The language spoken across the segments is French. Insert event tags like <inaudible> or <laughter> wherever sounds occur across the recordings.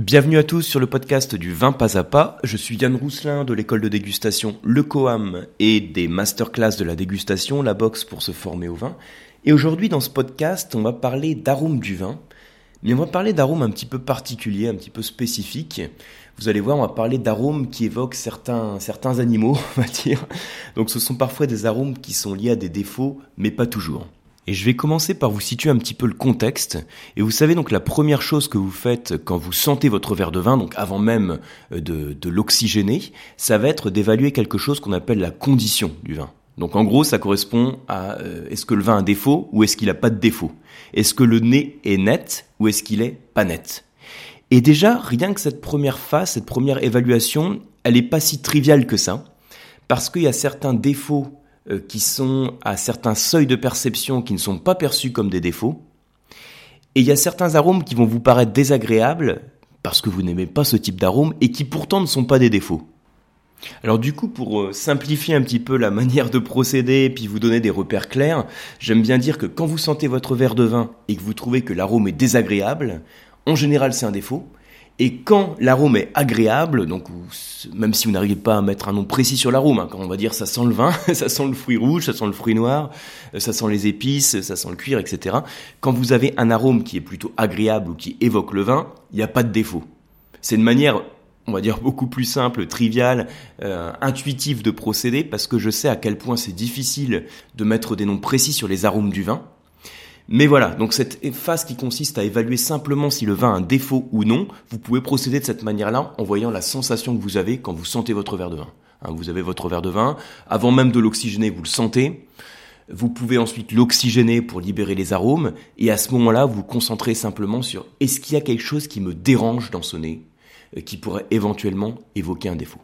Bienvenue à tous sur le podcast du vin pas à pas. Je suis Yann Rousselin de l'école de dégustation Le Coam et des masterclass de la dégustation, la box pour se former au vin. Et aujourd'hui dans ce podcast, on va parler d'arômes du vin, mais on va parler d'arômes un petit peu particuliers, un petit peu spécifiques. Vous allez voir, on va parler d'arômes qui évoquent certains, certains animaux, <laughs> on va dire. Donc ce sont parfois des arômes qui sont liés à des défauts, mais pas toujours. Et je vais commencer par vous situer un petit peu le contexte. Et vous savez donc la première chose que vous faites quand vous sentez votre verre de vin, donc avant même euh, de, l'oxygéner, ça va être d'évaluer quelque chose qu'on appelle la condition du vin. Donc en gros, ça correspond à euh, est-ce que le vin a un défaut ou est-ce qu'il n'a pas de défaut? Est-ce que le nez est net ou est-ce qu'il est pas net? Et déjà, rien que cette première phase, cette première évaluation, elle n'est pas si triviale que ça, parce qu'il y a certains défauts qui sont à certains seuils de perception qui ne sont pas perçus comme des défauts. Et il y a certains arômes qui vont vous paraître désagréables parce que vous n'aimez pas ce type d'arôme et qui pourtant ne sont pas des défauts. Alors du coup, pour euh, simplifier un petit peu la <laughs> manière de procéder et puis vous donner des repères clairs, j'aime bien dire que quand vous sentez votre verre de vin et que vous trouvez que l'arôme est désagréable, en général c'est un défaut. Et quand l'arôme est agréable, donc même si vous n'arrivez pas à mettre un nom précis sur l'arôme, hein, quand on va dire ça sent le vin, <laughs> ça sent le fruit rouge, ça sent le fruit noir, euh, ça sent les épices, ça sent le cuir, etc. Quand vous avez un arôme qui est plutôt agréable ou qui évoque le vin, il n'y a pas de défaut. C'est une manière, on va dire, <laughs> beaucoup plus simple, triviale, euh, intuitive de procéder, parce que je sais à quel point c'est difficile de mettre des noms précis sur les arômes du vin. Mais voilà, donc cette phase qui consiste à évaluer simplement si le vin a un défaut ou non, vous pouvez procéder de cette manière-là en voyant la sensation que vous avez quand vous sentez votre verre de vin. Hein, vous avez votre verre de vin, avant même de l'oxygéner, vous le sentez. Vous pouvez ensuite l'oxygéner pour libérer les arômes, et à ce moment-là, vous vous concentrez simplement sur est-ce qu'il y a quelque chose qui me dérange dans ce nez, euh, qui pourrait éventuellement évoquer un défaut?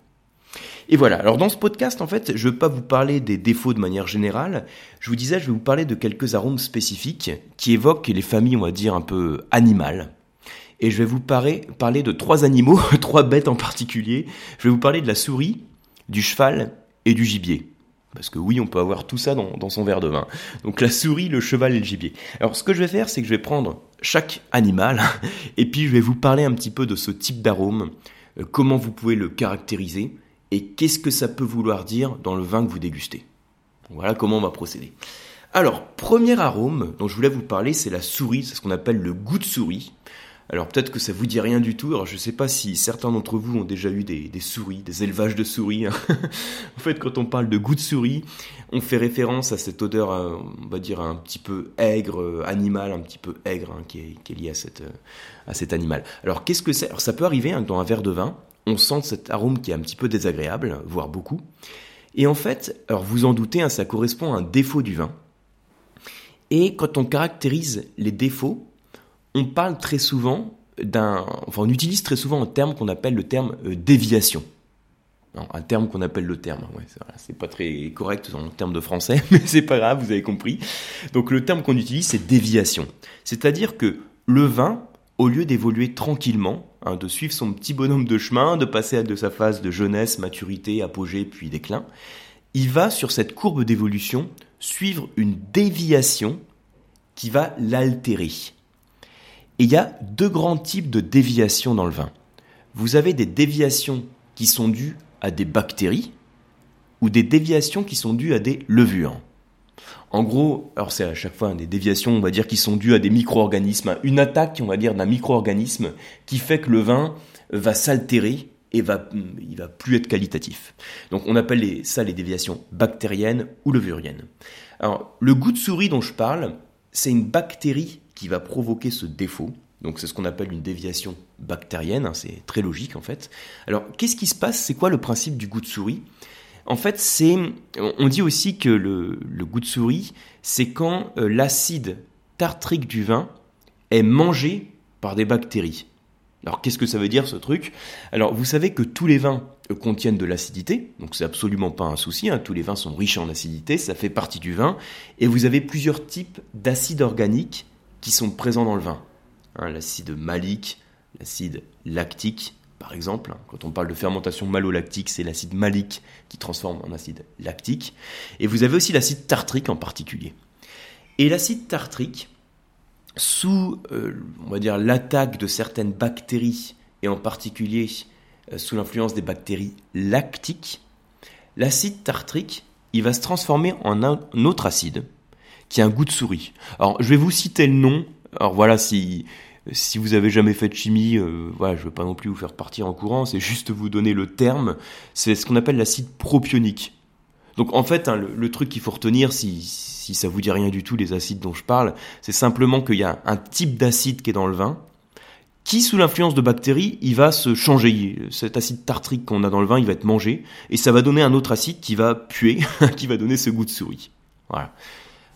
Et voilà, alors dans ce podcast, en fait, je ne veux pas vous parler des défauts de manière générale, je vous disais, je vais vous parler de quelques arômes spécifiques qui évoquent les familles, on va dire, un peu animales. Et je vais vous parler, parler de trois animaux, <laughs> trois bêtes en particulier. Je vais vous parler de la souris, du cheval et du gibier. Parce que oui, on peut avoir tout ça dans, dans, son verre de vin. Donc la souris, le cheval et le gibier. Alors ce que je vais faire, c'est que je vais prendre chaque animal <laughs> et puis je vais vous parler un petit peu de ce type d'arôme, euh, comment vous pouvez le caractériser et qu'est-ce que ça peut vouloir dire dans le vin que vous dégustez? Voilà comment on va procéder. Alors, premier arôme dont je voulais vous parler, c'est la souris, c'est ce qu'on appelle le goût de souris. Alors peut-être que ça vous dit rien du tout. Alors je ne sais pas si certains d'entre vous ont déjà eu des, souris, des élevages de souris. Hein. <laughs> en fait, quand on parle de goût de souris, on fait référence à cette odeur, euh, on va dire un petit peu aigre, euh, animal, un petit peu aigre, hein, qui, est, lié à, cette, euh, à cet animal. Alors qu'est-ce que c'est? Alors ça peut arriver hein, dans un verre de vin on sent cet arôme qui est un petit peu désagréable, voire beaucoup. Et en fait, alors vous en doutez, hein, ça correspond à un défaut du vin. Et quand on caractérise les défauts, on parle très souvent d'un, enfin on utilise très souvent un terme qu'on appelle le terme euh, déviation. un terme qu'on appelle le terme, c'est pas très correct en termes de français, <laughs> mais c'est pas grave, vous avez compris. Donc le terme qu'on utilise, c'est déviation. C'est-à-dire que le vin, au lieu d'évoluer tranquillement, hein, de suivre son petit bonhomme de chemin, de passer de sa phase de jeunesse, maturité, apogée, puis déclin, il va sur cette courbe d'évolution suivre une déviation qui va l'altérer. Et il y a deux grands types de déviations dans le vin. Vous avez des déviations qui sont dues à des bactéries ou des déviations qui sont dues à des levures. En gros, alors c'est à chaque fois des déviations, on va dire, qui sont dues à des micro-organismes, une attaque, on va dire, d'un micro-organisme qui fait que le vin va s'altérer et va, il va plus être qualitatif. Donc on appelle ça les déviations bactériennes ou levuriennes. Alors le goût de souris dont je parle, c'est une bactérie qui va provoquer ce défaut. Donc c'est ce qu'on appelle une déviation bactérienne, hein, c'est très logique en fait. Alors qu'est-ce qui se passe? C'est quoi le principe du goût de souris? En fait, c'est, on dit aussi que le, goût de souris, c'est quand euh, l'acide tartrique du vin est mangé par des bactéries. Alors qu'est-ce que ça veut dire ce truc? Alors vous savez que tous les vins euh, contiennent de l'acidité, donc c'est absolument pas un souci, hein. tous les vins sont riches en acidité, ça fait partie du vin, et vous avez plusieurs types d'acides organiques qui sont présents dans le vin. Hein, l'acide malique, l'acide lactique, par exemple, quand on parle de fermentation malolactique, c'est l'acide malique qui transforme en acide lactique. Et vous avez aussi l'acide tartrique en particulier. Et l'acide tartrique, sous, euh, dire, l'attaque de certaines bactéries et en particulier euh, sous l'influence des bactéries lactiques, l'acide tartrique, il va se transformer en un autre acide qui a un goût de souris. Alors, je vais vous citer le nom. Alors voilà, si si vous avez jamais fait de chimie, euh, voilà, je ne veux pas non plus vous faire partir en courant, c'est juste vous donner le terme. C'est ce qu'on appelle l'acide propionique. Donc en fait, hein, le, truc qu'il faut retenir, si, si ça vous dit rien du tout, les acides dont je parle, c'est simplement qu'il y a un type d'acide qui est dans le vin, qui, sous l'influence de bactéries, il va se changer. Cet acide tartrique qu'on a dans le vin, il va être mangé, et ça va donner un autre acide qui va puer, <laughs> qui va donner ce goût de souris. Voilà.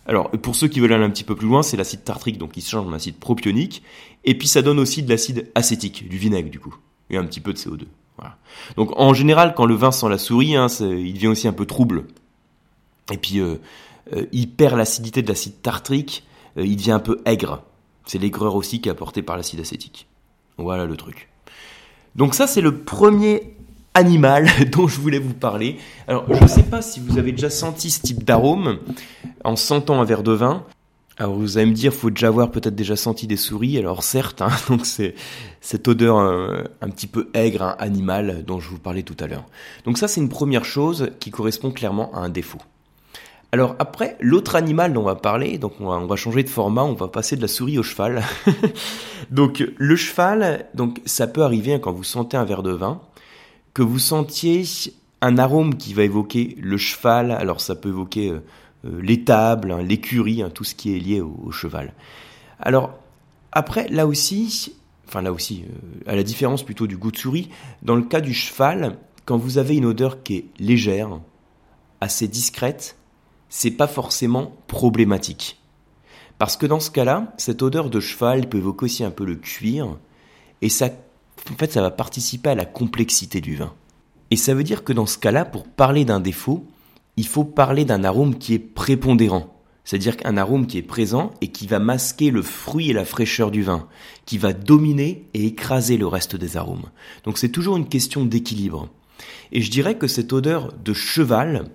Alors, pour ceux qui veulent aller un petit peu plus loin, c'est l'acide tartrique, donc il se change en acide propionique, et puis ça donne aussi de l'acide acétique, du vinaigre du coup, et un petit peu de CO2. Voilà. Donc en général, quand le vin sent la souris, hein, il devient aussi un peu trouble. Et puis, euh, euh, il perd l'acidité de l'acide tartrique, euh, il devient un peu aigre. C'est l'aigreur aussi qui est apportée par l'acide acétique. Voilà le truc. Donc ça, c'est le premier animal <laughs> dont je voulais vous parler. Alors, je ne sais pas si vous avez déjà senti ce type d'arôme en sentant un verre de vin. Alors vous allez me dire, faut déjà avoir peut-être déjà senti des souris. Alors certes, hein, <laughs> donc c'est cette odeur un, petit peu aigre, un animal dont je vous parlais tout à l'heure. Donc ça, c'est une première chose qui correspond clairement à un défaut. Alors après, l'autre animal dont on va parler, donc on va, changer de format, on va passer de la souris au cheval. <laughs> donc le cheval, donc ça peut arriver hein, quand vous sentez un verre de vin, que vous sentiez un arôme qui va évoquer le cheval. Alors ça peut évoquer euh, euh, l'étable, hein, l'écurie, hein, tout ce qui est lié au, cheval. Alors après, là aussi, enfin là aussi, euh, à la différence plutôt du goût de souris, dans le cas du cheval, quand vous avez une odeur qui est légère, assez discrète, c'est pas forcément problématique. Parce que dans ce cas-là, cette odeur de cheval peut évoquer aussi un peu le cuir, et ça, en fait, ça va participer à la complexité du vin. Et ça veut dire que dans ce cas-là, pour parler d'un défaut, il faut parler d'un arôme qui est prépondérant. C'est-à-dire qu'un arôme qui est présent et qui va masquer le fruit et la fraîcheur du vin, qui va dominer et écraser le reste des arômes. Donc c'est toujours une question d'équilibre. Et je dirais que cette odeur de cheval,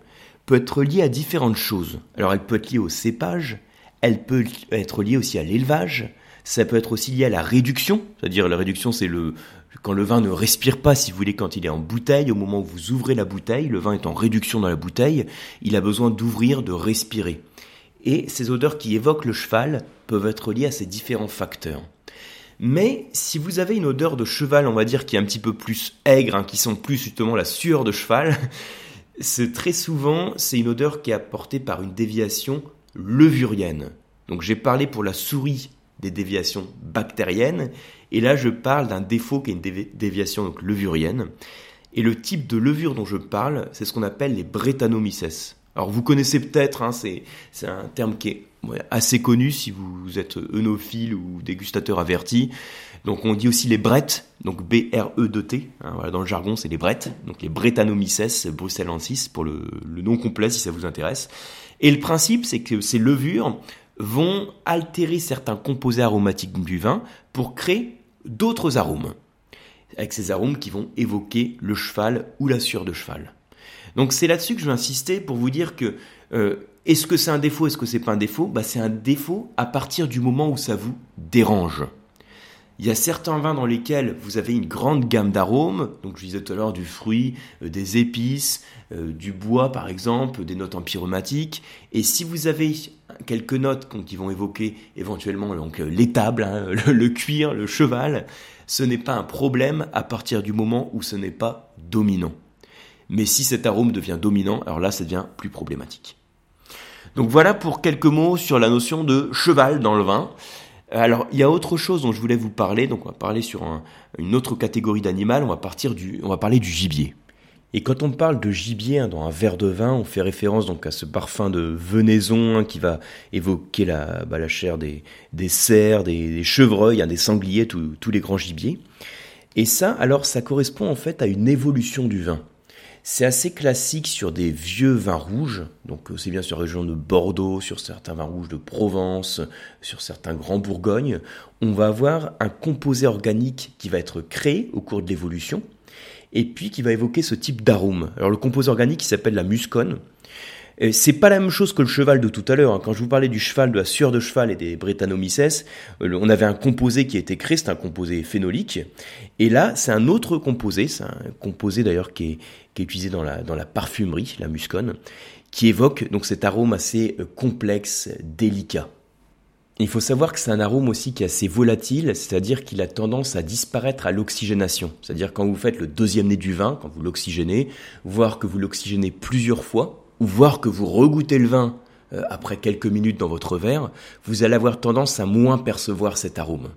peut être liée à différentes choses. Alors elle peut être liée au cépage, elle peut être liée aussi à l'élevage, ça peut être aussi lié à la réduction, c'est-à-dire la réduction c'est le quand le vin ne respire pas, si vous voulez, quand il est en bouteille, au moment où vous ouvrez la bouteille, le vin est en réduction dans la bouteille, il a besoin d'ouvrir, de respirer. Et ces odeurs qui évoquent le cheval peuvent être liées à ces différents facteurs. Mais si vous avez une odeur de cheval, on va dire, qui est un petit peu plus aigre, hein, qui sent plus justement la sueur de cheval, <laughs> c'est très souvent, c'est une odeur qui est apportée par une déviation levurienne. Donc j'ai parlé pour la souris des déviations bactériennes, et là je parle d'un défaut qui est une déviation levurienne. Et le type de levure dont je parle, c'est ce qu'on appelle les Brettanomyces. Alors vous connaissez peut-être, hein, c'est un terme qui est assez connu si vous êtes œnophile ou dégustateur averti. Donc on dit aussi les brettes, donc B-R-E-D-T, hein, voilà, dans le jargon c'est les brettes, donc les Brettanomyces bruxellensis pour le nom complet si ça vous intéresse. Et le principe c'est que ces levures vont altérer certains composés aromatiques du vin pour créer d'autres arômes, avec ces arômes qui vont évoquer le cheval ou la sueur de cheval. Donc c'est là-dessus que je vais insister pour vous dire que euh, est-ce que c'est un défaut, est-ce que c'est pas un défaut? Bah, C'est un défaut à partir du moment où ça vous dérange. Il y a certains vins dans lesquels vous avez une grande gamme d'arômes, donc je disais tout à l'heure du fruit, euh, des épices, euh, du bois par exemple, des notes empyromatiques, et si vous avez quelques notes qui vont évoquer éventuellement donc l'étable, hein, <laughs> le, cuir, le cheval, ce n'est pas un problème à partir du moment où ce n'est pas dominant. Mais si cet arôme devient dominant, alors là, ça devient plus problématique. Donc voilà pour quelques mots sur la notion de cheval dans le vin. Alors, il y a autre chose dont je voulais vous parler. Donc, on va parler sur une autre catégorie d'animal. On va partir du, on va parler du gibier. Et quand on parle de gibier hein, dans un verre de vin, on fait référence donc à ce parfum de venaison hein, qui va évoquer la, bah, la chair des, des cerfs, des, chevreuils, hein, des sangliers, tous les grands gibiers. Et ça, alors, ça correspond en fait à une évolution du vin. C'est assez classique sur des vieux vins rouges, donc c'est bien sur la région de Bordeaux, sur certains vins rouges de Provence, sur certains grands Bourgognes. On va avoir un composé organique qui va être créé au cours de l'évolution, et puis qui va évoquer ce type d'arôme. Alors le composé organique s'appelle la muscone, c'est pas la même chose que le cheval de tout à l'heure. Hein. Quand je vous parlais du cheval, de la sueur de cheval et des Brettanomyces, euh, on avait un composé qui a été créé, c'est un composé phénolique. Et là, c'est un autre composé, c'est un composé d'ailleurs qui est, qui est utilisé dans la, dans la parfumerie, la muscone, qui évoque donc cet arôme assez euh, complexe, délicat. Il faut savoir que c'est un arôme aussi qui est assez volatile, c'est-à-dire qu'il a tendance à disparaître à l'oxygénation. C'est-à-dire quand vous faites le deuxième nez du vin, quand vous l'oxygénez, voire que vous l'oxygénez plusieurs fois, ou voir que vous regoutez le vin euh, après quelques minutes dans votre verre, vous allez avoir tendance à moins percevoir cet arôme.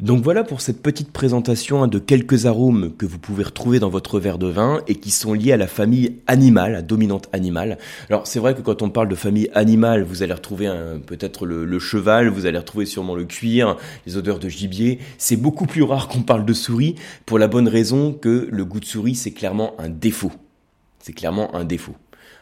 Donc voilà pour cette petite présentation hein, de quelques arômes que vous pouvez retrouver dans votre verre de vin et qui sont liés à la famille animale, à dominante animale. Alors c'est vrai que quand on parle de famille animale, vous allez retrouver peut-être le, le, cheval, vous allez retrouver sûrement le cuir, les odeurs de gibier. C'est beaucoup plus rare qu'on parle de souris pour la bonne raison que le goût de souris c'est clairement un défaut. C'est clairement un défaut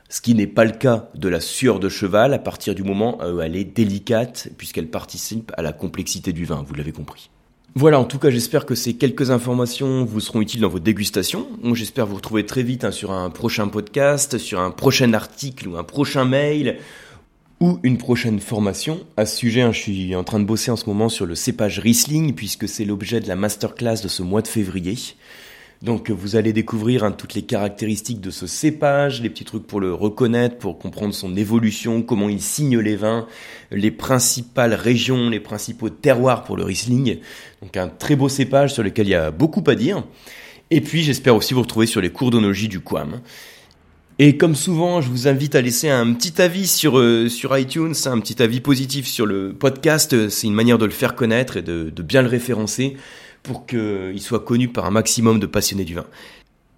ce qui n'est pas le cas de la sueur de cheval à partir du moment où elle est délicate, puisqu'elle participe à la complexité du vin, vous l'avez compris. Voilà, en tout cas, j'espère que ces quelques informations vous seront utiles dans votre dégustation. J'espère vous retrouver très vite hein, sur un prochain podcast, sur un prochain article ou un prochain mail ou une prochaine formation. À ce sujet, hein, je suis en train de bosser en ce moment sur le cépage Riesling, puisque c'est l'objet de la masterclass de ce mois de février. Donc vous allez découvrir hein, toutes les caractéristiques de ce cépage, les petits trucs pour le reconnaître, pour comprendre son évolution, comment il signe les vins, les principales régions, les principaux terroirs pour le Riesling. Donc un très beau cépage sur lequel il y a beaucoup à dire. Et puis j'espère aussi vous retrouver sur les cours d'onologie du Quam. Et comme souvent, je vous invite à laisser un petit avis sur, euh, sur iTunes, un petit avis positif sur le podcast. C'est une manière de le faire connaître et de, de bien le référencer pour qu'il soit connu par un maximum de passionnés du vin.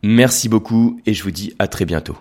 Merci beaucoup et je vous dis à très bientôt.